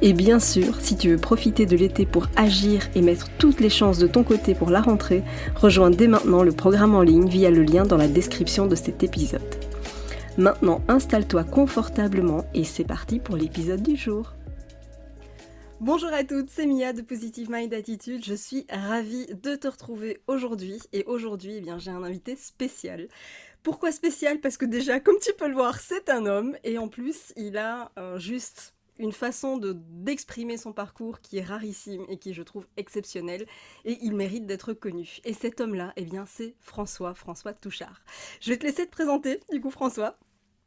Et bien sûr, si tu veux profiter de l'été pour agir et mettre toutes les chances de ton côté pour la rentrée, rejoins dès maintenant le programme en ligne via le lien dans la description de cet épisode. Maintenant, installe-toi confortablement et c'est parti pour l'épisode du jour. Bonjour à toutes, c'est Mia de Positive Mind Attitude. Je suis ravie de te retrouver aujourd'hui et aujourd'hui, eh bien, j'ai un invité spécial. Pourquoi spécial? Parce que déjà, comme tu peux le voir, c'est un homme et en plus, il a juste une façon de d'exprimer son parcours qui est rarissime et qui je trouve exceptionnel et il mérite d'être connu. Et cet homme-là, eh bien, c'est François, François Touchard. Je vais te laisser te présenter, du coup, François.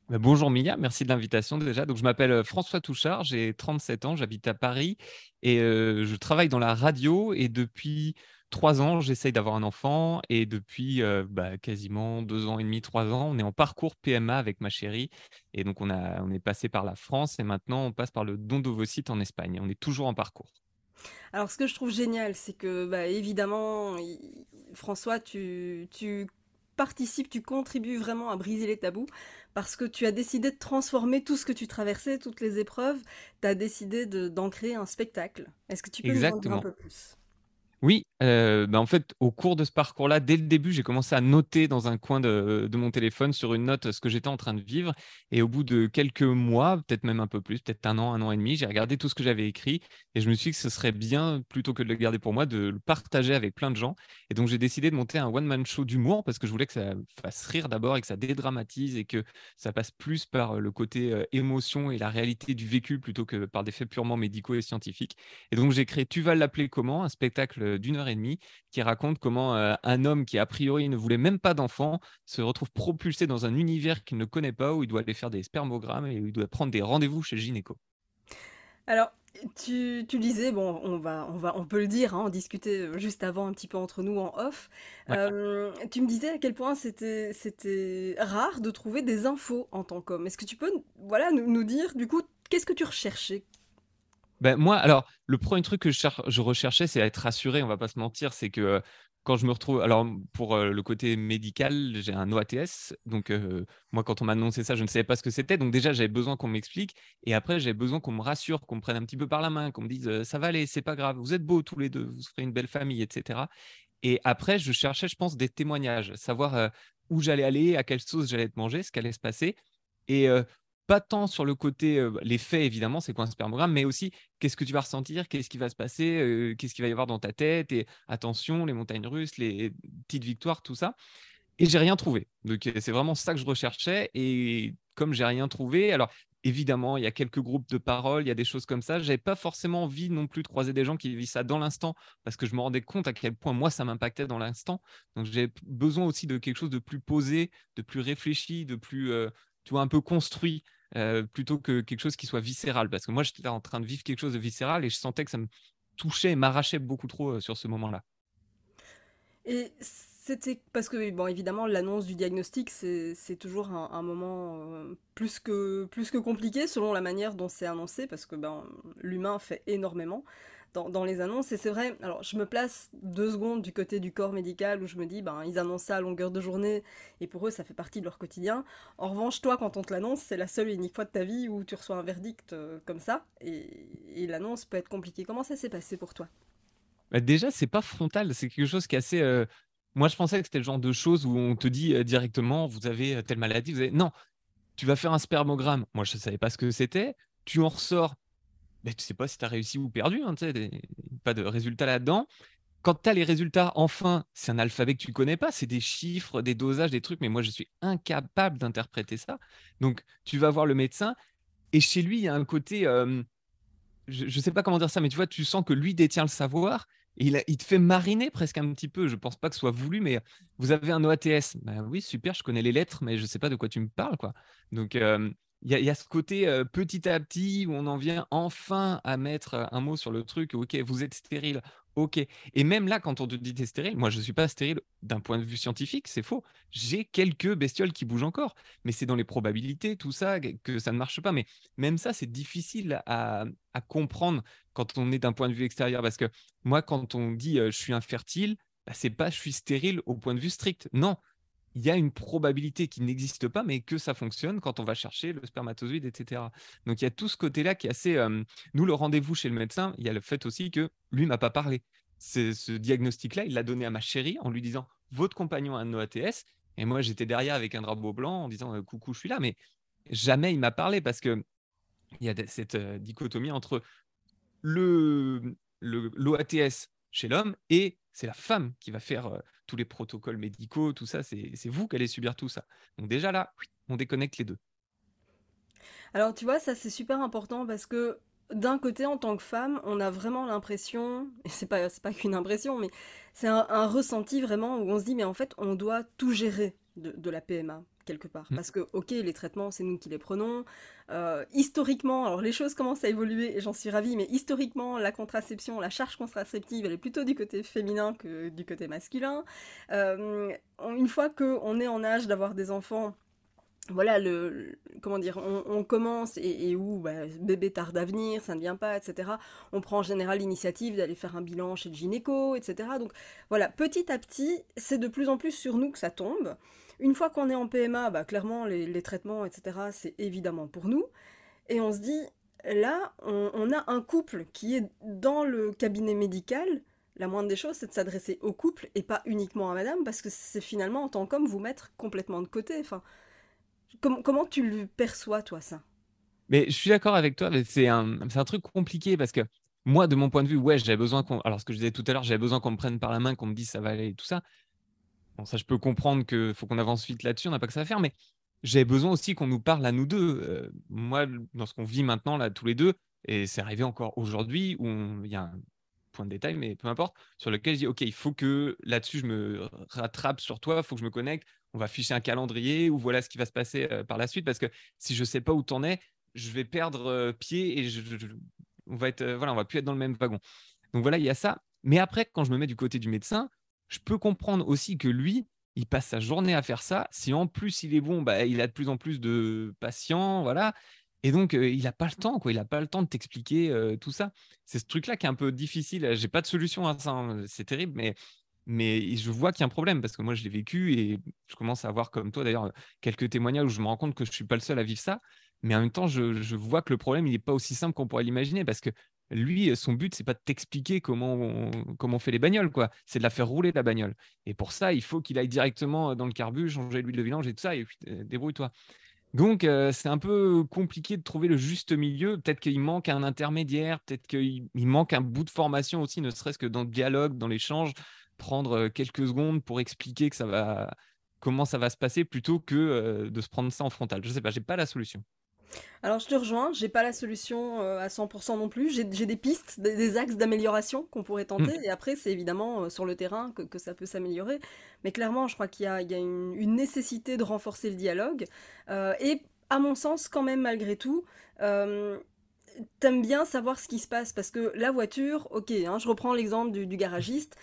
Bah, bonjour Mia, merci de l'invitation déjà. Donc je m'appelle euh, François Touchard, j'ai 37 ans, j'habite à Paris et euh, je travaille dans la radio et depuis trois ans, j'essaye d'avoir un enfant et depuis euh, bah, quasiment deux ans et demi, trois ans, on est en parcours PMA avec ma chérie. Et donc, on, a, on est passé par la France et maintenant, on passe par le don d'ovocytes en Espagne. On est toujours en parcours. Alors, ce que je trouve génial, c'est que, bah, évidemment, François, tu, tu participes, tu contribues vraiment à briser les tabous parce que tu as décidé de transformer tout ce que tu traversais, toutes les épreuves. Tu as décidé d'en créer un spectacle. Est-ce que tu peux nous en dire un peu plus? Oui, euh, bah, en fait, au cours de ce parcours-là, dès le début, j'ai commencé à noter dans un coin de, mon téléphone sur une note ce que j'étais en train de vivre. Et au bout de quelques mois, peut-être même un peu plus, peut-être un an, un an et demi, j'ai regardé tout ce que j'avais écrit et je me suis dit que ce serait bien, plutôt que de le garder pour moi, de le partager avec plein de gens. Et donc, j'ai décidé de monter un one-man show d'humour parce que je voulais que ça fasse rire d'abord et que ça dédramatise et que ça passe plus par le côté euh, émotion et la réalité du vécu plutôt que par des faits purement médicaux et scientifiques. Et donc, j'ai créé Tu vas l'appeler comment, un spectacle d'une heure et demie qui raconte comment euh, un homme qui a priori ne voulait même pas d'enfant se retrouve propulsé dans un univers qu'il ne connaît pas où il doit aller faire des spermogrammes et où il doit prendre des rendez-vous chez le gynéco. Alors, tu, tu, disais, bon, on va, on va, on peut le dire, hein, on discutait juste avant un petit peu entre nous en off. Euh, tu me disais à quel point c'était, c'était rare de trouver des infos en tant qu'homme. Est-ce que tu peux, voilà, nous, nous dire du coup, qu'est-ce que tu recherchais? Ben, moi, alors, le premier truc que je, recherchais, c'est être rassuré, on va pas se mentir, c'est que quand je me retrouve, alors pour le côté médical, j'ai un OATS, donc moi quand on m'a annoncé ça, je ne savais pas ce que c'était, donc déjà j'avais besoin qu'on m'explique, et après j'avais besoin qu'on me rassure, qu'on me prenne un petit peu par la main, qu'on me dise ça va aller, c'est pas grave, vous êtes beaux tous les deux, vous ferez une belle famille, etc. Et après je cherchais, je pense, des témoignages, savoir où j'allais aller, à quelle sauce j'allais être mangé, ce qu'allait se passer, et pas tant sur le côté, les faits évidemment, c'est quoi un spermogramme, mais aussi qu'est-ce que tu vas ressentir, qu'est-ce qui va se passer, qu'est-ce qu'il va y avoir dans ta tête, et attention, les montagnes russes, les petites victoires, tout ça. Et j'ai rien trouvé. Donc c'est vraiment ça que je recherchais. Et comme j'ai rien trouvé, alors évidemment, il y a quelques groupes de parole, il y a des choses comme ça. J'avais pas forcément envie non plus de croiser des gens qui vivent ça dans l'instant, parce que je me rendais compte à quel point moi ça m'impactait dans l'instant. Donc j'ai besoin aussi de quelque chose de plus posé, de plus réfléchi, de plus, un peu construit. Euh, plutôt que quelque chose qui soit viscéral. Parce que moi, j'étais en train de vivre quelque chose de viscéral et je sentais que ça me touchait et m'arrachait beaucoup trop euh, sur ce moment-là. Et c'était parce que, bon, évidemment, l'annonce du diagnostic, c'est toujours un, moment euh, plus, que, plus que compliqué selon la manière dont c'est annoncé, parce que ben, l'humain fait énormément dans, les annonces. Et c'est vrai, alors je me place deux secondes du côté du corps médical où je me dis, ben, ils annoncent ça à longueur de journée et pour eux, ça fait partie de leur quotidien. En revanche, toi, quand on te l'annonce, c'est la seule et unique fois de ta vie où tu reçois un verdict euh, comme ça et, l'annonce peut être compliquée. Comment ça s'est passé pour toi? Bah Déjà, c'est pas frontal, c'est quelque chose qui est assez. Euh, moi, je pensais que c'était le genre de choses où on te dit euh, directement, vous avez telle maladie, vous avez... Non, tu vas faire un spermogramme. Moi, je ne savais pas ce que c'était. Tu en ressors, mais tu sais pas si tu as réussi ou perdu, hein, pas de résultat là-dedans. quand tu as les résultats, enfin, c'est un alphabet que tu connais pas, c'est des chiffres, des dosages, des trucs, mais moi, je suis incapable d'interpréter ça. Donc, tu vas voir le médecin, et chez lui, il y a un côté, je ne sais pas comment dire ça, mais tu vois, tu sens que lui détient le savoir, et il, il, te fait mariner presque un petit peu. Je ne pense pas que ce soit voulu, mais vous avez un OATS. Ben oui, super, je connais les lettres, mais je ne sais pas de quoi tu me parles. Quoi. Donc, il y, a ce côté petit à petit où on en vient enfin à mettre un mot sur le truc. Ok, vous êtes stérile. Ok. Et même là, quand on te dit es stérile, moi je ne suis pas stérile d'un point de vue scientifique, c'est faux. J'ai quelques bestioles qui bougent encore, mais c'est dans les probabilités, tout ça, que ça ne marche pas. Mais même ça, c'est difficile à, comprendre quand on est d'un point de vue extérieur. Parce que moi, quand on dit je suis infertile, bah, c'est pas je suis stérile au point de vue strict. Non, il y a une probabilité qui n'existe pas, mais que ça fonctionne quand on va chercher le spermatozoïde, etc. Donc il y a tout ce côté-là qui est assez. nous, le rendez-vous chez le médecin, il y a le fait aussi que lui m'a pas parlé. Ce diagnostic-là, il l'a donné à ma chérie en lui disant Votre compagnon a un OATS. Et moi, j'étais derrière avec un drapeau blanc en disant Coucou, je suis là. Mais jamais il m'a parlé parce que il y a cette dichotomie entre le l'OATS chez l'homme et c'est la femme qui va faire les protocoles médicaux, tout ça, c'est vous qui allez subir tout ça. Donc déjà là, on déconnecte les deux. Alors tu vois, ça c'est super important parce que d'un côté, en tant que femme, on a vraiment l'impression, et c'est pas, pas qu'une impression, mais c'est un, ressenti vraiment où on se dit, mais en fait, on doit tout gérer de la PMA quelque part. Mm. Parce que, ok, les traitements, c'est nous qui les prenons. Euh, historiquement, alors les choses commencent à évoluer et j'en suis ravie, mais historiquement, la contraception, la charge contraceptive, elle est plutôt du côté féminin que du côté masculin. Euh, une fois qu'on est en âge d'avoir des enfants, voilà, le, comment dire, on, commence et, où bah, bébé tarde à venir, ça ne vient pas, etc. On prend en général l'initiative d'aller faire un bilan chez le gynéco, etc. Donc voilà, petit à petit, c'est de plus en plus sur nous que ça tombe. Une fois qu'on est en PMA, bah, clairement, les, traitements, etc., c'est évidemment pour nous. Et on se dit, là, on, a un couple qui est dans le cabinet médical. La moindre des choses, c'est de s'adresser au couple et pas uniquement à madame, parce que c'est finalement, en tant qu'homme, vous mettre complètement de côté. Enfin, comment tu le perçois, toi, ça? Mais je suis d'accord avec toi, c'est un, un truc compliqué parce que moi, de mon point de vue, ouais, j'avais besoin qu'on. Alors, ce que je disais tout à l'heure, j'avais besoin qu'on me prenne par la main, qu'on me dise ça va aller et tout ça ça, je peux comprendre qu'il faut qu'on avance vite là-dessus, on n'a pas que ça à faire, mais j'ai besoin aussi qu'on nous parle à nous deux. Euh, moi, dans ce qu'on vit maintenant, là, tous les deux, et c'est arrivé encore aujourd'hui, où il y a un point de détail, mais peu importe, sur lequel je dis, OK, il faut que là-dessus, je me rattrape sur toi, il faut que je me connecte, on va afficher un calendrier, ou voilà ce qui va se passer euh, par la suite, parce que si je ne sais pas où tu en es, je vais perdre euh, pied et je, on va être, voilà, on va plus être dans le même wagon. Donc voilà, il y a ça. Mais après, quand je me mets du côté du médecin, je peux comprendre aussi que lui, il passe sa journée à faire ça. Si en plus il est bon, bah, il a de plus en plus de patients, voilà. Et donc, euh, il n'a pas le temps, quoi. Il n'a pas le temps de t'expliquer euh, tout ça. C'est ce truc-là qui est un peu difficile. J'ai pas de solution à ça. Hein. C'est terrible, mais, mais je vois qu'il y a un problème parce que moi, je l'ai vécu et je commence à avoir, comme toi d'ailleurs, quelques témoignages où je me rends compte que je suis pas le seul à vivre ça. Mais en même temps, je, je vois que le problème, il n'est pas aussi simple qu'on pourrait l'imaginer parce que lui, son but, c'est pas de t'expliquer comment on, comment on fait les bagnoles, quoi. C'est de la faire rouler la bagnole. Et pour ça, il faut qu'il aille directement dans le carbu, changer l'huile de vidange et tout ça, et euh, débrouille-toi. Donc, euh, c'est un peu compliqué de trouver le juste milieu. Peut-être qu'il manque un intermédiaire, peut-être qu'il manque un bout de formation aussi, ne serait-ce que dans le dialogue, dans l'échange, prendre euh, quelques secondes pour expliquer que ça va, comment ça va se passer, plutôt que de se prendre ça en frontal. Je sais pas, j'ai pas la solution. Alors je te rejoins, j'ai pas la solution euh, à 100% non plus, j'ai des pistes, des, axes d'amélioration qu'on pourrait tenter, mm. et après c'est évidemment euh, sur le terrain que, ça peut s'améliorer, mais clairement je crois qu'il y a, une, nécessité de renforcer le dialogue, euh, et à mon sens quand même malgré tout, t'aimes bien savoir ce qui se passe. Parce que la voiture, ok, hein, je reprends l'exemple du, garagiste,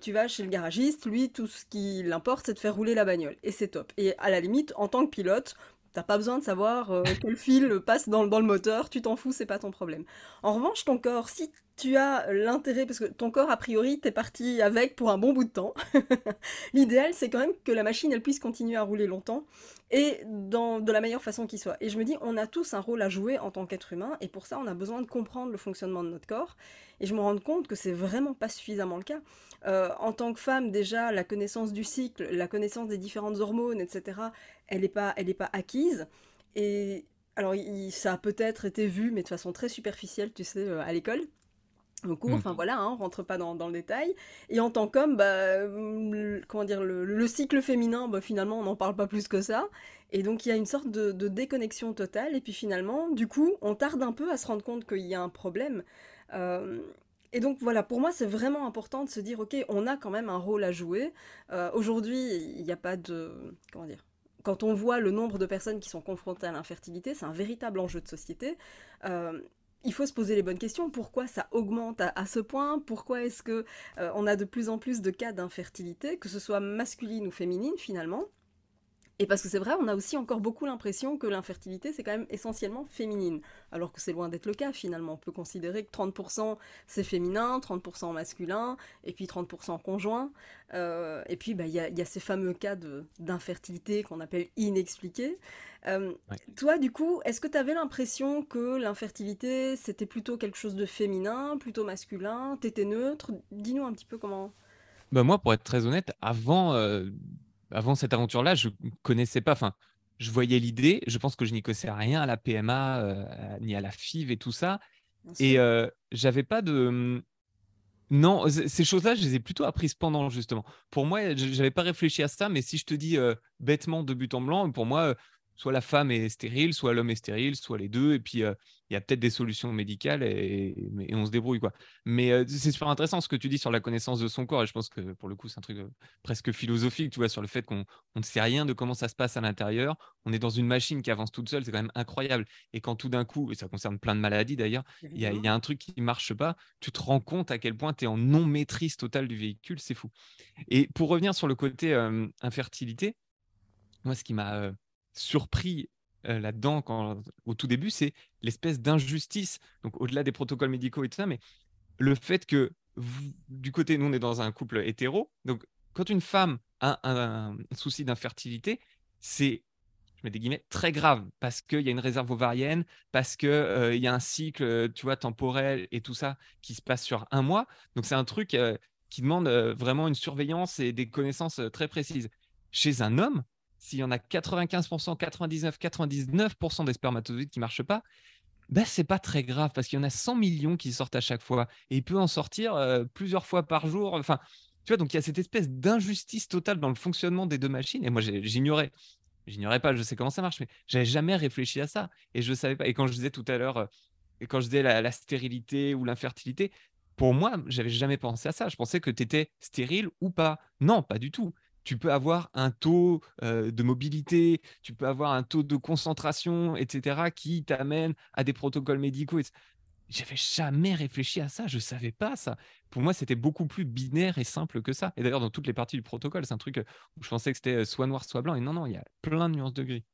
tu vas chez le garagiste, lui tout ce qui l'importe c'est de faire rouler la bagnole. Et c'est top. Et à la limite, en tant que pilote, T'as pas besoin de savoir euh, quel fil passe dans, dans le moteur, tu t'en fous, c'est pas ton problème. En revanche, ton corps, si tu as l'intérêt, parce que ton corps, a priori, t'es parti avec pour un bon bout de temps, l'idéal, c'est quand même que la machine, elle puisse continuer à rouler longtemps et dans, de la meilleure façon qui soit. Et je me dis, on a tous un rôle à jouer en tant qu'être humain, et pour ça, on a besoin de comprendre le fonctionnement de notre corps. Et je me rends compte que c'est vraiment pas suffisamment le cas. Euh, en tant que femme, déjà, la connaissance du cycle, la connaissance des différentes hormones, etc., elle n'est pas, elle pas acquise. Et alors, ça a peut-être été vu, mais de façon très superficielle, tu sais, euh, à l'école. au cours, enfin voilà, hein, on rentre pas dans, le détail. Et en tant qu'homme, bah, comment dire, le, cycle féminin, bah, finalement, on n'en parle pas plus que ça. Et donc il y a une sorte de, déconnexion totale. Et puis finalement, du coup, on tarde un peu à se rendre compte qu'il y a un problème. Et donc voilà, pour moi, c'est vraiment important de se dire, ok, on a quand même un rôle à jouer. Euh, aujourd'hui, il n'y a pas de... Comment dire Quand on voit le nombre de personnes qui sont confrontées à l'infertilité, c'est un véritable enjeu de société. Euh, il faut se poser les bonnes questions. Pourquoi ça augmente à, ce point? Pourquoi est-ce que euh, on a de plus en plus de cas d'infertilité, que ce soit masculine ou féminine finalement? Et parce que c'est vrai, on a aussi encore beaucoup l'impression que l'infertilité, c'est quand même essentiellement féminine, alors que c'est loin d'être le cas finalement. On peut considérer que 30% c'est féminin, 30% masculin, et puis 30% conjoint. Euh, et puis bah, il y, a, ces fameux cas d'infertilité qu'on appelle inexpliqués. Euh, toi, du coup, est-ce que tu avais l'impression que l'infertilité, c'était plutôt quelque chose de féminin, plutôt masculin T'étais neutre? Dis-nous un petit peu comment... Bah moi, pour être très honnête, avant... Euh, avant cette aventure-là, je ne connaissais pas. Enfin, je voyais l'idée. Je pense que je n'y connaissais rien à la PMA, euh, ni à la FIV et tout ça. et euh, j'avais pas de. Mmh, non, ces choses-là, je les ai plutôt apprises pendant, justement. Pour moi, je n'avais pas réfléchi à ça, mais si je te dis euh, bêtement de but en blanc, pour moi, soit la femme est stérile, soit l'homme est stérile, soit les deux. Et puis, euh, il y a peut-être des solutions médicales et, on se débrouille. quoi. Mais euh, c'est super intéressant ce que tu dis sur la connaissance de son corps. Et je pense que pour le coup, c'est un truc euh, presque philosophique, tu vois, sur le fait qu'on ne sait rien de comment ça se passe à l'intérieur. On est dans une machine qui avance toute seule. C'est quand même incroyable. Et quand tout d'un coup, et ça concerne plein de maladies d'ailleurs, il y, a un truc qui ne marche pas, tu te rends compte à quel point tu es en non-maîtrise totale du véhicule. C'est fou. Et pour revenir sur le côté infertilité, moi, ce qui m'a surpris là-dedans au tout début, c'est l'espèce d'injustice. Donc au-delà des protocoles médicaux et tout ça, mais le fait que du côté, nous on est dans un couple hétéro, donc quand une femme a un, souci d'infertilité, c'est je mets des guillemets, très grave parce qu'il y a une réserve ovarienne, parce qu'il il y a un cycle, tu vois, temporel et tout ça qui se passe sur un mois. Donc c'est un truc qui demande vraiment une surveillance et des connaissances très précises. Chez un homme, s'il y en a 95%, 99, 99% des spermatozoïdes qui ne marchent pas, ben, c'est pas très grave parce qu'il y en a 100 millions qui sortent à chaque fois et il peut en sortir euh, plusieurs fois par jour. Enfin, tu vois, donc il y a cette espèce d'injustice totale dans le fonctionnement des deux machines. Et moi, j'ignorais, j'ignorais pas, je sais comment ça marche, mais j'avais jamais réfléchi à ça et je savais pas. Et quand je disais tout à l'heure, euh, quand je disais la, stérilité ou l'infertilité, pour moi, j'avais jamais pensé à ça. Je pensais que tu étais stérile ou pas. Non, pas du tout tu peux avoir un taux de mobilité, tu peux avoir un taux de concentration, etc., qui t'amène à des protocoles médicaux. J'avais jamais réfléchi à ça, je savais pas ça. Pour moi, c'était beaucoup plus binaire et simple que ça. Et d'ailleurs, dans toutes les parties du protocole, c'est un truc où je pensais que c'était soit noir, soit blanc. Et non, non, il y a plein de nuances de gris.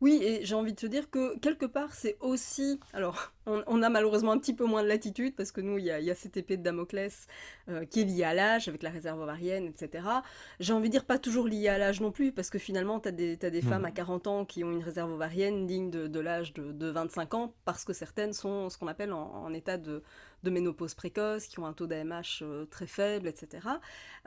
Oui, et j'ai envie de te dire que quelque part, c'est aussi. Alors, on, a malheureusement un petit peu moins de latitude parce que nous, il y a, cette épée de Damoclès euh, qui est liée à l'âge, avec la réserve ovarienne, etc. J'ai envie de dire pas toujours liée à l'âge non plus parce que finalement, tu as des, des femmes à 40 ans qui ont une réserve ovarienne digne de, l'âge de, 25 ans parce que certaines sont ce qu'on appelle en, état de, ménopause précoce, qui ont un taux d'AMH euh, très faible, etc.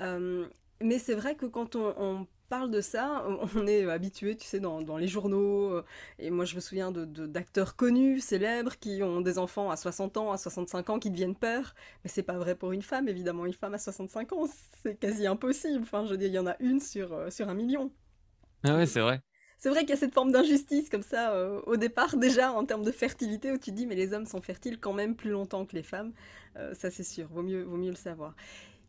Euh, mais c'est vrai que quand on parle de ça, on est habitué, tu sais, dans, les journaux. Euh, et moi, je me souviens de, d'acteurs connus, célèbres, qui ont des enfants à 60 ans, à 65 ans, qui deviennent pères. Mais c'est pas vrai pour une femme, évidemment. Une femme à 65 ans, c'est quasi impossible. Enfin, je veux dire, il y en a une sur, euh, sur un million. Ah ouais, c'est vrai. C'est vrai qu'il y a cette forme d'injustice comme ça euh, au départ déjà en termes de fertilité où tu te dis mais les hommes sont fertiles quand même plus longtemps que les femmes. ça c'est sûr, vaut mieux, vaut mieux le savoir.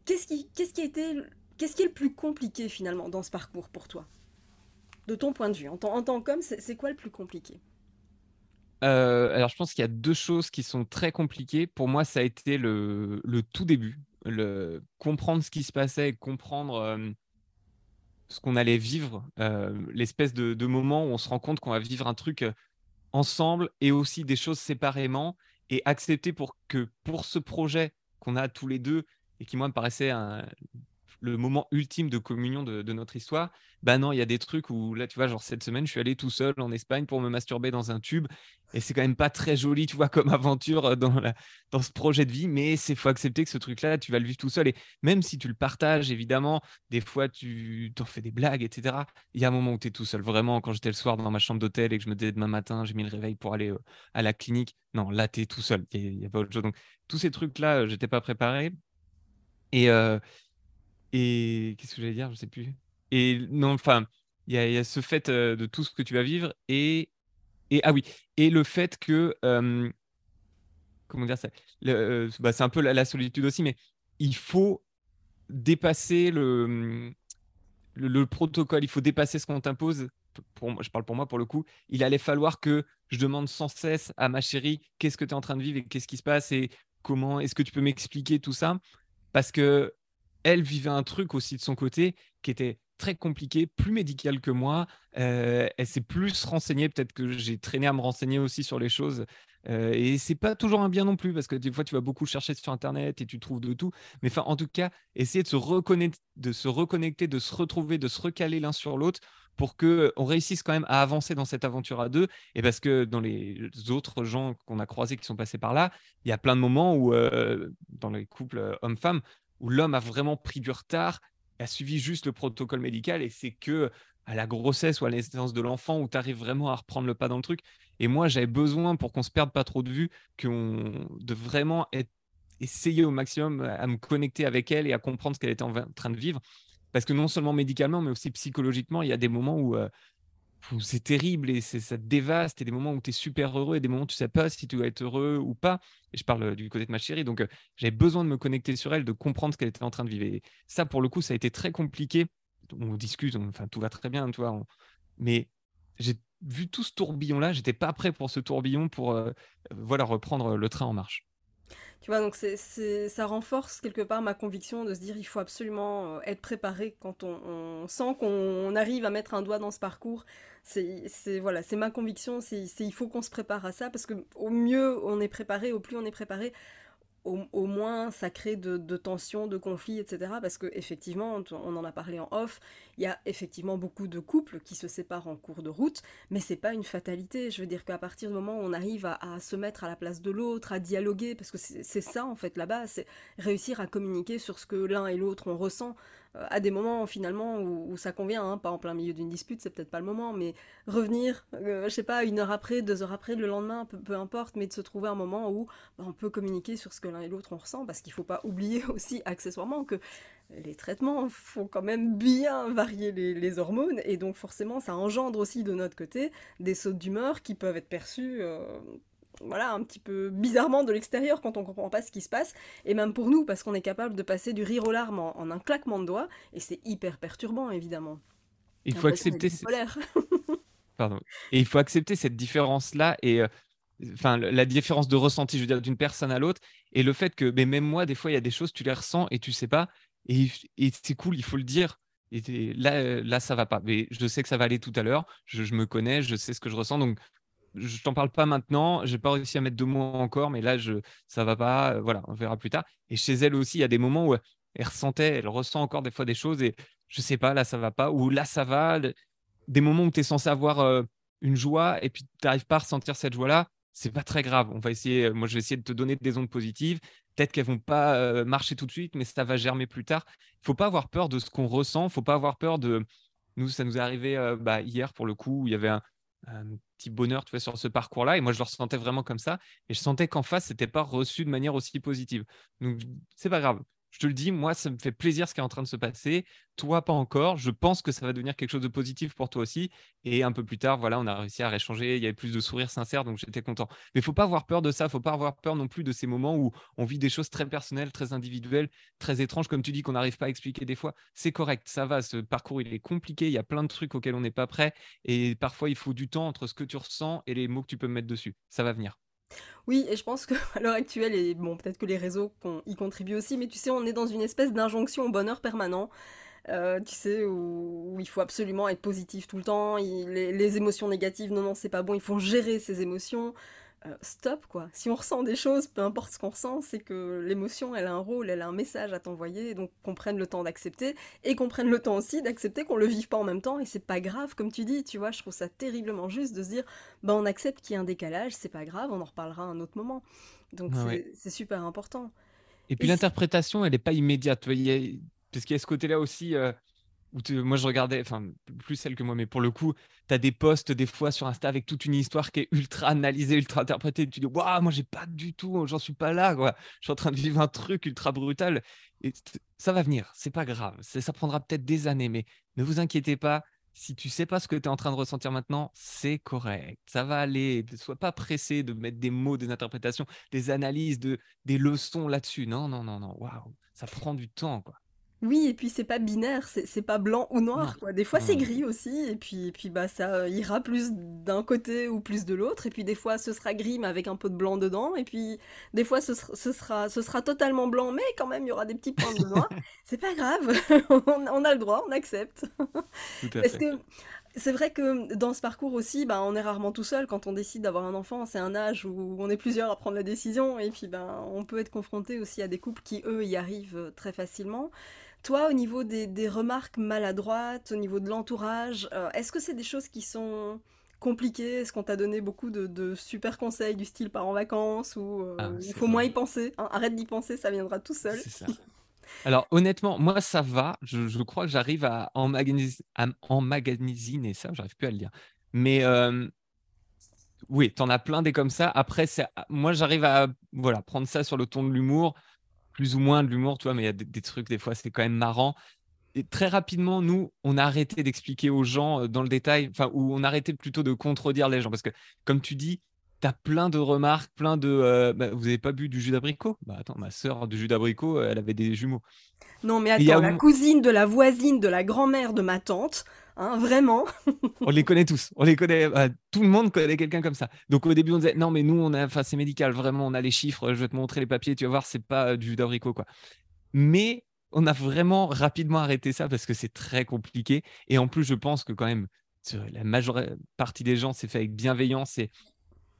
Qu'est-ce qui, qu'est-ce qui a été Qu'est-ce qui est le plus compliqué finalement dans ce parcours pour toi? De ton point de vue, en, tant qu'homme, c'est quoi le plus compliqué? Euh, alors, je pense qu'il y a deux choses qui sont très compliquées. Pour moi, ça a été le, tout début, le comprendre ce qui se passait, comprendre euh, ce qu'on allait vivre, euh, l'espèce de, de, moment où on se rend compte qu'on va vivre un truc ensemble et aussi des choses séparément et accepter pour que pour ce projet qu'on a tous les deux et qui moi me paraissait un, le moment ultime de communion de, notre histoire. Bah non, il y a des trucs où là, tu vois, genre cette semaine, je suis allé tout seul en Espagne pour me masturber dans un tube. Et c'est quand même pas très joli, tu vois, comme aventure euh, dans, dans ce projet de vie. Mais c'est faut accepter que ce truc-là, tu vas le vivre tout seul. Et même si tu le partages, évidemment, des fois, tu t'en fais des blagues, etc. Il y a un moment où tu es tout seul. Vraiment, quand j'étais le soir dans ma chambre d'hôtel et que je me disais demain matin, j'ai mis le réveil pour aller euh, à la clinique. Non, là, tu es tout seul. Il n'y a, pas autre chose. Donc, tous ces trucs-là, euh, j'étais pas préparé. Et, et qu'est-ce que j'allais dire? Je sais plus. Et non, enfin, il y, a ce fait de tout ce que tu vas vivre et, et ah oui, et le fait que comment dire ça? Bah, C'est un peu la, solitude aussi, mais il faut dépasser le, le, protocole, il faut dépasser ce qu'on t'impose. Pour, je parle pour moi pour le coup, il allait falloir que je demande sans cesse à ma chérie qu'est-ce que tu es en train de vivre et qu'est-ce qui se passe et comment est-ce que tu peux m'expliquer tout ça? Parce que elle vivait un truc aussi de son côté qui était très compliqué, plus médical que moi. Euh, elle s'est plus renseignée, peut-être que j'ai traîné à me renseigner aussi sur les choses. Euh, et c'est pas toujours un bien non plus, parce que des fois, tu vas beaucoup chercher sur Internet et tu trouves de tout. Mais enfin, en tout cas, essayer de se, reconnecter, de se reconnecter, de se retrouver, de se recaler l'un sur l'autre pour que on réussisse quand même à avancer dans cette aventure à deux. Et parce que dans les autres gens qu'on a croisés qui sont passés par là, il y a plein de moments où, euh, dans les couples hommes-femmes, où l'homme a vraiment pris du retard, a suivi juste le protocole médical et c'est que à la grossesse ou à la de l'enfant où tu arrives vraiment à reprendre le pas dans le truc. Et moi, j'avais besoin, pour qu'on se perde pas trop de vue, de vraiment essayer au maximum à me connecter avec elle et à comprendre ce qu'elle était en train de vivre. Parce que non seulement médicalement, mais aussi psychologiquement, il y a des moments où euh, c'est terrible et ça te dévaste. Et des moments où tu es super heureux et des moments où tu sais pas si tu vas être heureux ou pas. Et je parle du côté de ma chérie. Donc, j'avais besoin de me connecter sur elle, de comprendre ce qu'elle était en train de vivre. Et ça, pour le coup, ça a été très compliqué. On discute, enfin, tout va très bien, tu vois. Mais j'ai vu tout ce tourbillon-là. J'étais pas prêt pour ce tourbillon pour voilà, reprendre le train en marche. Tu vois, donc ça renforce quelque part ma conviction de se dire il faut absolument être préparé quand on sent qu'on arrive à mettre un doigt dans ce parcours c'est voilà, c'est ma conviction. C'est il faut qu'on se prépare à ça parce que au mieux on est préparé, au plus on est préparé, au, moins ça crée de, tensions, de conflits, etc. Parce que effectivement, on en a parlé en off, il y a effectivement beaucoup de couples qui se séparent en cours de route, mais c'est pas une fatalité. Je veux dire qu'à partir du moment où on arrive à, à se mettre à la place de l'autre, à dialoguer, parce que c'est ça en fait là-bas, c'est réussir à communiquer sur ce que l'un et l'autre on ressent à des moments finalement où, ça convient, hein, pas en plein milieu d'une dispute, c'est peut-être pas le moment, mais revenir, euh, je sais pas, une heure après, deux heures après, le lendemain, peu, importe, mais de se trouver un moment où bah, on peut communiquer sur ce que l'un et l'autre on ressent, parce qu'il faut pas oublier aussi accessoirement que les traitements font quand même bien varier les, hormones, et donc forcément ça engendre aussi de notre côté des sautes d'humeur qui peuvent être perçus euh, voilà, un petit peu bizarrement de l'extérieur quand on comprend pas ce qui se passe, et même pour nous, parce qu'on est capable de passer du rire aux larmes en, un claquement de doigts, et c'est hyper perturbant, évidemment. Il faut accepter. Pardon. Et il faut accepter cette différence-là et euh, enfin la différence de ressenti, je veux dire, d'une personne à l'autre, et le fait que, mais même moi, des fois, il y a des choses, tu les ressens et tu sais pas, et, c'est cool, il faut le dire. Et là, euh, là, ça va pas. Mais je sais que ça va aller tout à l'heure. Je, je, me connais, je sais ce que je ressens. Donc, je t'en parle pas maintenant, j'ai pas réussi à mettre deux mots encore, mais là, je, ça va pas. Euh, voilà, on verra plus tard. Et chez elle aussi, il y a des moments où elle ressentait, elle ressent encore des fois des choses et je sais pas, là, ça va pas, ou là, ça va. Des moments où tu es censé avoir euh, une joie et puis tu n'arrives pas à ressentir cette joie-là, c'est pas très grave. On va essayer, moi, je vais essayer de te donner des ondes positives. Peut-être qu'elles vont pas euh, marcher tout de suite, mais ça va germer plus tard. Il faut pas avoir peur de ce qu'on ressent, il faut pas avoir peur de. Nous, ça nous est arrivé bah, hier pour le coup, où il y avait un, un petit bonheur tu vois, sur ce parcours-là. Et moi, je le ressentais vraiment comme ça. Et je sentais qu'en face, c'était pas reçu de manière aussi positive. Donc, c'est pas grave je te le dis, moi, ça me fait plaisir ce qui est en train de se passer. Toi, pas encore. Je pense que ça va devenir quelque chose de positif pour toi aussi. Et un peu plus tard, voilà, on a réussi à réchanger. Il y avait plus de sourires sincères, donc j'étais content. Mais faut pas avoir peur de ça. Il faut pas avoir peur non plus de ces moments où on vit des choses très personnelles, très individuelles, très étranges, comme tu dis, qu'on n'arrive pas à expliquer des fois. C'est correct, ça va. Ce parcours, il est compliqué. Il y a plein de trucs auxquels on n'est pas prêt. Et parfois, il faut du temps entre ce que tu ressens et les mots que tu peux mettre dessus. Ça va venir. Oui, et je pense qu'à l'heure actuelle, et bon, peut-être que les réseaux y contribuent aussi, mais tu sais, on est dans une espèce d'injonction au bonheur permanent. Euh, tu sais, où, il faut absolument être positif tout le temps, les, émotions négatives, non, non, c'est pas bon, il faut gérer ces émotions. Euh, stop quoi. Si on ressent des choses, peu importe ce qu'on ressent, c'est que l'émotion, elle a un rôle, elle a un message à t'envoyer, donc qu'on prenne le temps d'accepter et qu'on prenne le temps aussi d'accepter qu'on le vive pas en même temps et c'est pas grave comme tu dis, tu vois, je trouve ça terriblement juste de se dire bah on accepte qu'il y a un décalage, c'est pas grave, on en reparlera à un autre moment. Donc c'est super important. Et puis l'interprétation, elle n'est pas immédiate, parce qu'il y a ce côté-là aussi. Euh, moi je regardais, enfin plus celle que moi, mais pour le coup, tu as des posts des fois sur Insta avec toute une histoire qui est ultra analysée, ultra interprétée. Tu dis, waouh, moi j'ai pas du tout, j'en suis pas là, quoi. Je suis en train de vivre un truc ultra brutal. Et ça va venir, c'est pas grave. Ça prendra peut-être des années, mais ne vous inquiétez pas. Si tu sais pas ce que tu es en train de ressentir maintenant, c'est correct. Ça va aller. Ne sois pas pressé de mettre des mots, des interprétations, des analyses, de, des leçons là-dessus. Non, non, non, non. Waouh, ça prend du temps, quoi. Oui, et puis c'est pas binaire, c'est pas blanc ou noir, quoi. Des fois c'est gris aussi, et puis, et puis bah ça ira plus d'un côté ou plus de l'autre, et puis des fois ce sera gris mais avec un peu de blanc dedans, et puis des fois ce, sera, ce sera totalement blanc mais quand même il y aura des petits points de noir. c'est pas grave, on, a le droit, on accepte. Parce que c'est vrai que dans ce parcours aussi, bah, on est rarement tout seul quand on décide d'avoir un enfant. C'est un âge où on est plusieurs à prendre la décision et puis ben, on peut être confronté aussi à des couples qui, eux, y arrivent très facilement. Toi, au niveau des, remarques maladroites, au niveau de l'entourage, euh, est-ce que c'est des choses qui sont compliquées? Est-ce qu'on t'a donné beaucoup de, super conseils du style par en vacances ou euh, ah, il faut moins y penser hein? Arrête d'y penser, ça viendra tout seul. Alors honnêtement, moi ça va. Je, crois que j'arrive à emmagasiner ça. J'arrive plus à le dire. Mais euh, oui, tu en as plein des comme ça. Après, moi j'arrive à voilà prendre ça sur le ton de l'humour plus ou moins de l'humour, tu vois, mais il y a des, trucs, des fois, c'est quand même marrant. Et très rapidement, nous, on a arrêté d'expliquer aux gens dans le détail, enfin, ou on a arrêté plutôt de contredire les gens. Parce que, comme tu dis, tu as plein de remarques, plein de. Euh, bah, vous n'avez pas bu du jus d'abricot? Bah attends, ma sœur du jus d'abricot, elle avait des jumeaux. Non, mais attends, la cousine de la voisine de la grand-mère de ma tante, Hein, vraiment. on les connaît tous. On les connaît. Euh, tout le monde connaît quelqu'un comme ça. Donc au début, on disait non, mais nous, on a, enfin, c'est médical. Vraiment, on a les chiffres. Je vais te montrer les papiers. Tu vas voir, c'est pas du jus d'abricot, quoi. Mais on a vraiment rapidement arrêté ça parce que c'est très compliqué. Et en plus, je pense que quand même, la majeure partie des gens, c'est fait avec bienveillance et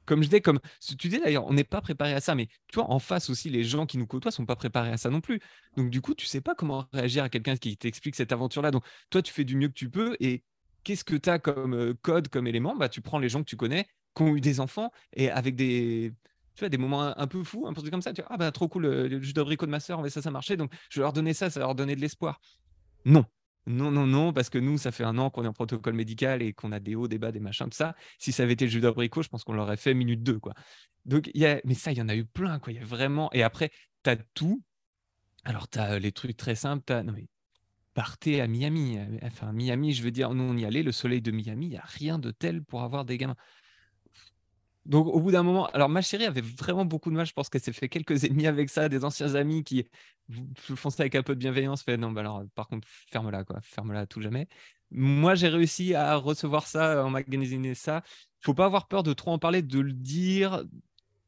comme je dis, comme tu dis d'ailleurs, on n'est pas préparé à ça, mais tu vois, en face aussi, les gens qui nous côtoient sont pas préparés à ça non plus. Donc du coup, tu sais pas comment réagir à quelqu'un qui t'explique cette aventure-là. Donc toi, tu fais du mieux que tu peux et qu'est-ce que tu as comme euh, code, comme élément? Bah, Tu prends les gens que tu connais, qui ont eu des enfants et avec des, tu vois, des moments un, peu fous, un peu comme ça, tu vois, ah bah trop cool, le, jus d'abricot de ma soeur, ça, ça marchait, donc je vais leur donner ça, ça va leur donner de l'espoir. Non, non, non, non, parce que nous, ça fait un an qu'on est en protocole médical et qu'on a des hauts, des bas, des machins, tout ça. Si ça avait été le jus d'abricot, je pense qu'on l'aurait fait minute 2, quoi. Donc, y a... Mais ça, il y en a eu plein, quoi. Y a vraiment. Et après, tu as tout. Alors, tu as les trucs très simples. As... Non, mais partez à Miami. Enfin, Miami, je veux dire, nous, on y allait, le soleil de Miami, il n'y a rien de tel pour avoir des gamins. Donc, au bout d'un moment, alors ma chérie avait vraiment beaucoup de mal. Je pense qu'elle s'est fait quelques ennemis avec ça, des anciens amis qui font ça avec un peu de bienveillance. Fait non, bah alors, par contre, ferme-la, quoi, ferme-la à tout jamais. Moi, j'ai réussi à recevoir ça, en magasiner ça. Faut pas avoir peur de trop en parler, de le dire.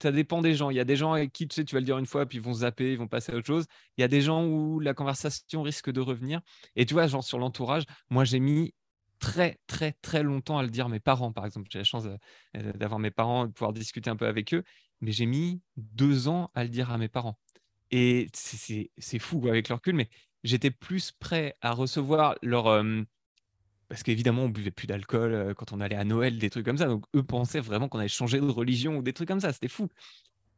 Ça dépend des gens. Il y a des gens avec qui tu sais, tu vas le dire une fois, puis ils vont zapper, ils vont passer à autre chose. Il y a des gens où la conversation risque de revenir. Et tu vois, genre sur l'entourage, moi, j'ai mis très, très, très longtemps à le dire à mes parents, par exemple. J'ai la chance euh, d'avoir mes parents, de pouvoir discuter un peu avec eux, mais j'ai mis deux ans à le dire à mes parents. Et c'est fou avec leur recul, mais j'étais plus prêt à recevoir leur. parce qu'évidemment, on buvait plus d'alcool euh, quand on allait à Noël, des trucs comme ça. Donc, eux pensaient vraiment qu'on allait changer de religion ou des trucs comme ça. C'était fou.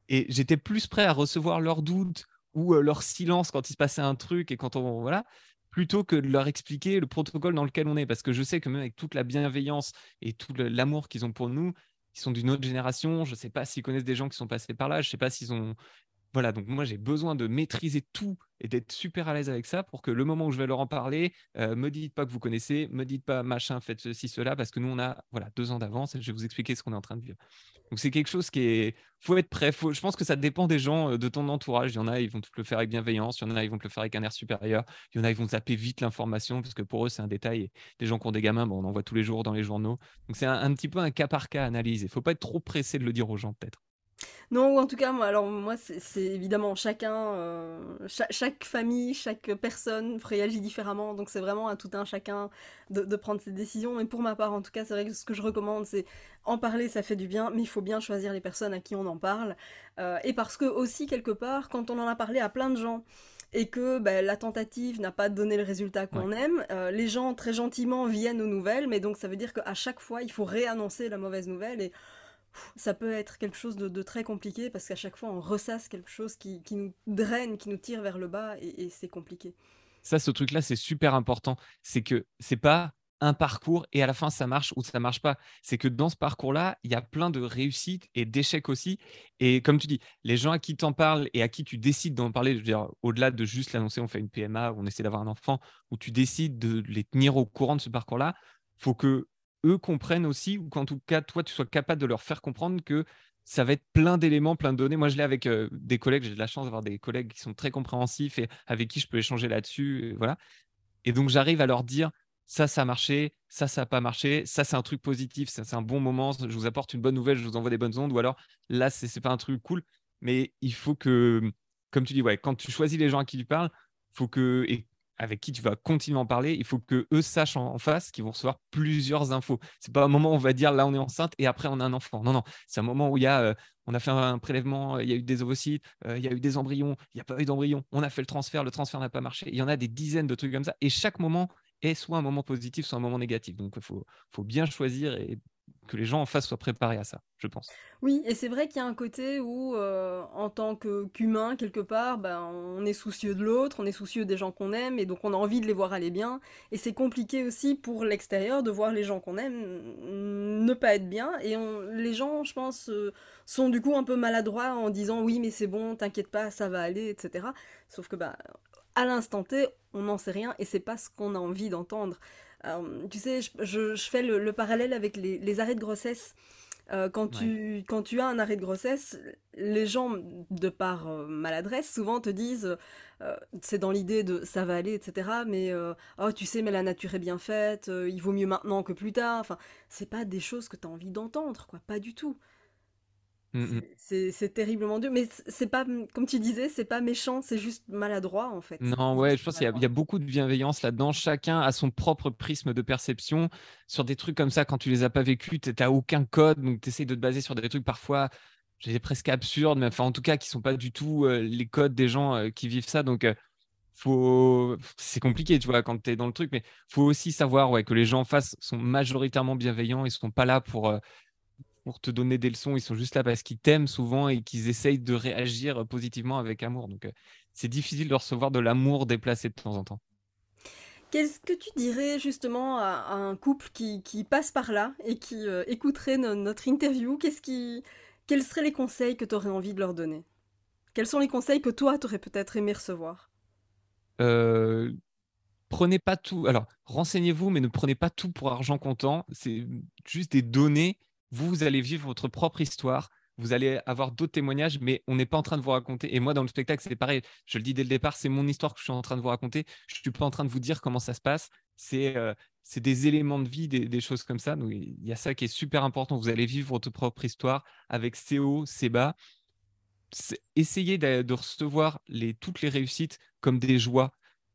Et j'étais plus prêt à recevoir leurs doutes ou euh, leur silence quand il se passait un truc et quand on. Voilà plutôt que de leur expliquer le protocole dans lequel on est. Parce que je sais que même avec toute la bienveillance et tout l'amour qu'ils ont pour nous, ils sont d'une autre génération. Je ne sais pas s'ils connaissent des gens qui sont passés par là. Je ne sais pas s'ils ont voilà, donc moi j'ai besoin de maîtriser tout et d'être super à l'aise avec ça pour que le moment où je vais leur en parler, euh, me dites pas que vous connaissez, me dites pas machin, faites ceci, cela, parce que nous on a voilà deux ans d'avance et je vais vous expliquer ce qu'on est en train de vivre. Donc c'est quelque chose qui est, faut être prêt. je pense que ça dépend des gens, euh, de ton entourage. Il y en a, ils vont te le faire avec bienveillance. Il y en a, ils vont te le faire avec un air supérieur. Il y en a, ils vont zapper vite l'information parce que pour eux c'est un détail. Et des gens qui ont des gamins, on en voit tous les jours dans les journaux. Donc c'est un, petit peu un cas par cas analyse. Il faut pas être trop pressé de le dire aux gens peut-être. Non, ou en tout cas, moi, alors moi, c'est évidemment chacun, euh, chaque famille, chaque personne réagit différemment, donc c'est vraiment à tout un chacun de, prendre ses décisions. Mais pour ma part, en tout cas, c'est vrai que ce que je recommande, c'est en parler, ça fait du bien, mais il faut bien choisir les personnes à qui on en parle. Euh, et parce que aussi, quelque part, quand on en a parlé à plein de gens, et que bah, la tentative n'a pas donné le résultat qu'on aime, euh, les gens très gentiment viennent aux nouvelles, mais donc ça veut dire qu'à chaque fois, il faut réannoncer la mauvaise nouvelle et ça peut être quelque chose de, très compliqué parce qu'à chaque fois on ressasse quelque chose qui, nous draine, qui nous tire vers le bas et, c'est compliqué. Ça, ce truc-là, c'est super important. C'est que c'est pas un parcours et à la fin ça marche ou ça marche pas. C'est que dans ce parcours-là, il y a plein de réussites et d'échecs aussi. Et comme tu dis, les gens à qui tu en parles et à qui tu décides d'en parler, au-delà de juste l'annoncer, on fait une PMA, on essaie d'avoir un enfant, où tu décides de les tenir au courant de ce parcours-là, faut que eux comprennent aussi, ou qu'en tout cas, toi, tu sois capable de leur faire comprendre que ça va être plein d'éléments, plein de données. Moi, je l'ai avec euh, des collègues, j'ai de la chance d'avoir des collègues qui sont très compréhensifs et avec qui je peux échanger là-dessus. Et voilà. Et donc, j'arrive à leur dire ça, ça a marché, ça, ça n'a pas marché, ça, c'est un truc positif, ça, c'est un bon moment, je vous apporte une bonne nouvelle, je vous envoie des bonnes ondes, ou alors là, c'est n'est pas un truc cool. Mais il faut que, comme tu dis, ouais, quand tu choisis les gens à qui tu parles, faut que, et avec qui tu vas en parler, il faut que eux sachent en, face qu'ils vont recevoir plusieurs infos. C'est pas un moment où on va dire là on est enceinte et après on a un enfant. Non, non, c'est un moment où il y a, euh, on a fait un prélèvement, il y a eu des ovocytes, euh, il y a eu des embryons, il n'y a pas eu d'embryons, on a fait le transfert, le transfert n'a pas marché. Il y en a des dizaines de trucs comme ça et chaque moment est soit un moment positif, soit un moment négatif. Donc il faut, faut bien choisir et que les gens en face soient préparés à ça, je pense. Oui, et c'est vrai qu'il y a un côté où, euh, en tant qu'humain, quelque part, ben, on est soucieux de l'autre, on est soucieux des gens qu'on aime, et donc on a envie de les voir aller bien. Et c'est compliqué aussi pour l'extérieur de voir les gens qu'on aime ne pas être bien. Et les gens, je pense, euh, sont du coup un peu maladroits en disant oui, mais c'est bon, t'inquiète pas, ça va aller, etc. Sauf que, bah, à l'instant T, on n'en sait rien, et c'est pas ce qu'on a envie d'entendre tu sais, je, fais le, parallèle avec les, arrêts de grossesse. Euh, quand, tu, quand tu as un arrêt de grossesse, les gens, de par euh, maladresse, souvent te disent, euh, c'est dans l'idée de ça va aller, etc. Mais oh, tu sais, mais la nature est bien faite, il vaut mieux maintenant que plus tard. Enfin, c'est pas des choses que tu as envie d'entendre, quoi, pas du tout. Mmh, mmh. C'est terriblement dur, mais c'est pas, comme tu disais, c'est pas méchant, c'est juste maladroit en fait. Non, ouais, je pense qu'il y, a beaucoup de bienveillance là-dedans. Chacun a son propre prisme de perception. Sur des trucs comme ça, quand tu les as pas vécus, tu n'as aucun code, donc tu essayes de te baser sur des trucs parfois, j'ai presque absurdes, mais enfin en tout cas qui sont pas du tout euh, les codes des gens euh, qui vivent ça. Donc euh, faut... c'est compliqué, tu vois, quand tu es dans le truc, mais faut aussi savoir ouais, que les gens en face sont majoritairement bienveillants, ils sont pas là pour pour te donner des leçons, ils sont juste là parce qu'ils t'aiment souvent et qu'ils essayent de réagir positivement avec amour. Donc, euh, c'est difficile de recevoir de l'amour déplacé de temps en temps. Qu'est-ce que tu dirais justement à, un couple qui, passe par là et qui euh, écouterait notre interview? Qu'est-ce qui, Quels seraient les conseils que tu aurais envie de leur donner? Quels sont les conseils que toi, tu aurais peut-être aimé recevoir? Euh, Prenez pas tout. Alors, renseignez-vous, mais ne prenez pas tout pour argent comptant. C'est juste des données vous, allez vivre votre propre histoire. Vous allez avoir d'autres témoignages, mais on n'est pas en train de vous raconter. Et moi, dans le spectacle, c'est pareil. Je le dis dès le départ, c'est mon histoire que je suis en train de vous raconter. Je ne suis pas en train de vous dire comment ça se passe. C'est euh, des éléments de vie, des, choses comme ça. Donc, il y a ça qui est super important. Vous allez vivre votre propre histoire avec ses hauts, ses bas. Essayez de, recevoir toutes les réussites comme des joies.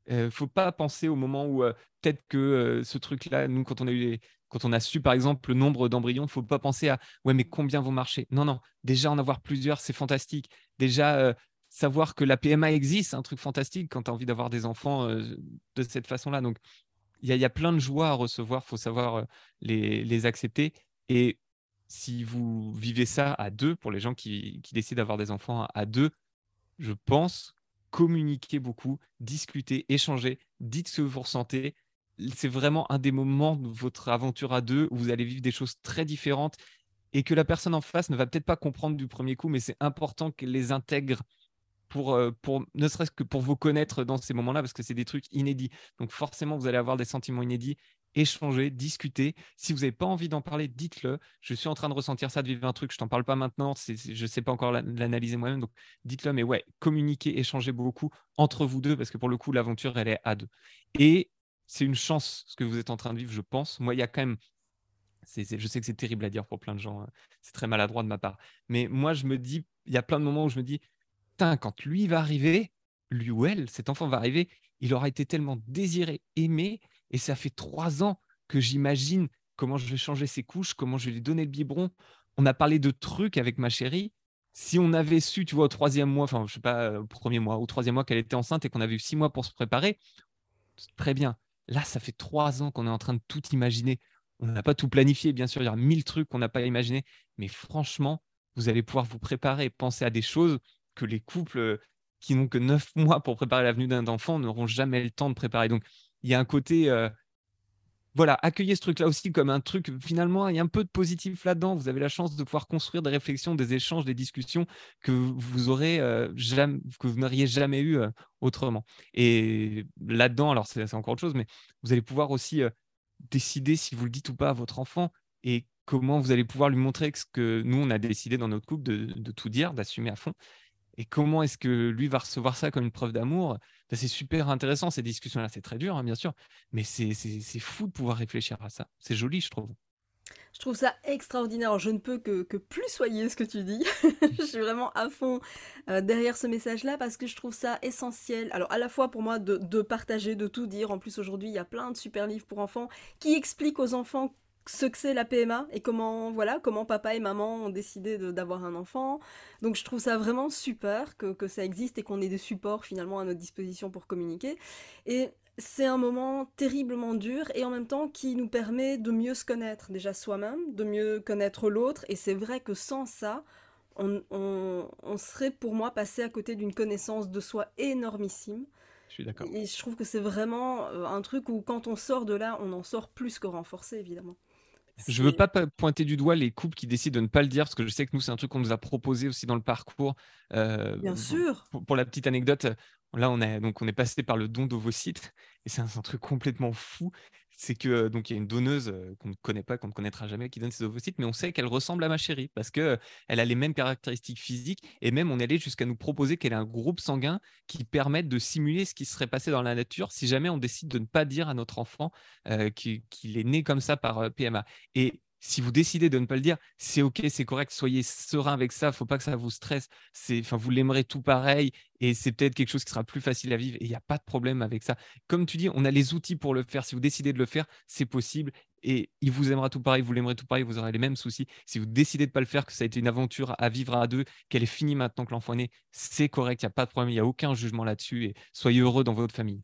Il euh, ne faut pas penser au moment où euh, peut-être que ce truc-là, nous, quand on a eu quand on a su, par exemple, le nombre d'embryons, il ne faut pas penser à ouais, mais combien vont marcher Non, non. Déjà, en avoir plusieurs, c'est fantastique. Déjà, euh, savoir que la PMA existe, c'est un truc fantastique quand tu as envie d'avoir des enfants euh, de cette façon-là. Donc, il y, a plein de joies à recevoir. Faut savoir euh, les, accepter. Et si vous vivez ça à deux, pour les gens qui, qui décident d'avoir des enfants à deux, je pense communiquer beaucoup, discuter, échanger, dites ce que vous ressentez, c'est vraiment un des moments de votre aventure à deux où vous allez vivre des choses très différentes et que la personne en face ne va peut-être pas comprendre du premier coup, mais c'est important qu'elle les intègre pour, euh, pour ne serait-ce que pour vous connaître dans ces moments-là, parce que c'est des trucs inédits. Donc forcément, vous allez avoir des sentiments inédits, échanger, discuter. Si vous n'avez pas envie d'en parler, dites-le. Je suis en train de ressentir ça, de vivre un truc, je t'en parle pas maintenant, je ne sais pas encore l'analyser moi-même, donc dites-le, mais ouais, communiquez, échangez beaucoup entre vous deux, parce que pour le coup, l'aventure, elle est à deux. Et c'est une chance ce que vous êtes en train de vivre, je pense. Moi, il y a quand même je sais que c'est terrible à dire pour plein de gens, hein. c'est très maladroit de ma part. Mais moi, je me dis, il y a plein de moments où je me dis, quand lui va arriver, lui ou elle, cet enfant va arriver, il aura été tellement désiré, aimé, et ça fait trois ans que j'imagine comment je vais changer ses couches, comment je vais lui donner le biberon. On a parlé de trucs avec ma chérie. Si on avait su, tu vois, au troisième mois, enfin, je sais pas, euh, au premier mois, au troisième mois qu'elle était enceinte et qu'on avait eu six mois pour se préparer, très bien. Là, ça fait trois ans qu'on est en train de tout imaginer. On n'a pas tout planifié, bien sûr, il y a mille trucs qu'on n'a pas imaginé, mais franchement, vous allez pouvoir vous préparer, penser à des choses que les couples euh, qui n'ont que neuf mois pour préparer l'avenue d'un enfant n'auront jamais le temps de préparer. Donc, il y a un côté, euh, voilà, accueillez ce truc-là aussi comme un truc, finalement, il y a un peu de positif là-dedans. Vous avez la chance de pouvoir construire des réflexions, des échanges, des discussions que vous aurez euh, que vous n'auriez jamais eu autrement. Et là-dedans, alors c'est encore autre chose, mais vous allez pouvoir aussi décider si vous le dites ou pas à votre enfant et comment vous allez pouvoir lui montrer ce que nous, on a décidé dans notre couple de tout dire, d'assumer à fond et comment est-ce que lui va recevoir ça comme une preuve d'amour C'est super intéressant, ces discussions-là. C'est très dur, hein, bien sûr, mais c'est fou de pouvoir réfléchir à ça. C'est joli, je trouve. Je trouve ça extraordinaire. Je ne peux que, plus soyer ce que tu dis. je suis vraiment à fond euh, derrière ce message-là parce que je trouve ça essentiel. Alors, à la fois pour moi de, de partager, de tout dire. En plus, aujourd'hui, il y a plein de super livres pour enfants qui expliquent aux enfants ce que c'est la PMA et comment voilà comment papa et maman ont décidé d'avoir un enfant. Donc je trouve ça vraiment super que, que ça existe et qu'on ait des supports finalement à notre disposition pour communiquer. Et c'est un moment terriblement dur et en même temps qui nous permet de mieux se connaître déjà soi-même, de mieux connaître l'autre. Et c'est vrai que sans ça, on, on, on, serait pour moi passé à côté d'une connaissance de soi énormissime. Je suis d'accord. Et je trouve que c'est vraiment euh, un truc où quand on sort de là, on en sort plus que renforcé évidemment. Je veux pas pointer du doigt les couples qui décident de ne pas le dire, parce que je sais que nous, c'est un truc qu'on nous a proposé aussi dans le parcours. Euh, Bien sûr. Pour, la petite anecdote, là, on, a, donc, on est passé par le don d'ovocytes, et c'est un, un, truc complètement fou c'est que donc il y a une donneuse qu'on ne connaît pas, qu'on ne connaîtra jamais, qui donne ses ovocytes, mais on sait qu'elle ressemble à ma chérie parce que elle a les mêmes caractéristiques physiques et même on est allé jusqu'à nous proposer qu'elle ait un groupe sanguin qui permette de simuler ce qui serait passé dans la nature si jamais on décide de ne pas dire à notre enfant qu'il est né comme ça par PMA. Et si vous décidez de ne pas le dire, c'est ok, c'est correct, soyez serein avec ça, faut pas que ça vous stresse. C'est, enfin, vous l'aimerez tout pareil et c'est peut-être quelque chose qui sera plus facile à vivre et il n'y a pas de problème avec ça. Comme tu dis, on a les outils pour le faire. Si vous décidez de le faire, c'est possible et il vous aimera tout pareil, vous l'aimerez tout pareil, vous aurez les mêmes soucis. Si vous décidez de pas le faire, que ça a été une aventure à vivre à deux, qu'elle est finie maintenant que l'enfant est né, c'est correct, il n'y a pas de problème, il n'y a aucun jugement là-dessus et soyez heureux dans votre famille.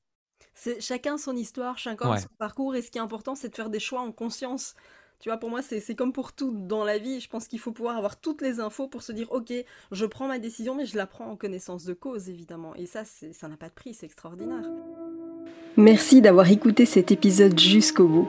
C'est chacun son histoire, chacun son parcours et ce qui est important, c'est de faire des choix en conscience. Tu vois, pour moi, c'est comme pour tout dans la vie. Je pense qu'il faut pouvoir avoir toutes les infos pour se dire, ok, je prends ma décision, mais je la prends en connaissance de cause, évidemment. Et ça, ça n'a pas de prix, c'est extraordinaire. Merci d'avoir écouté cet épisode jusqu'au bout.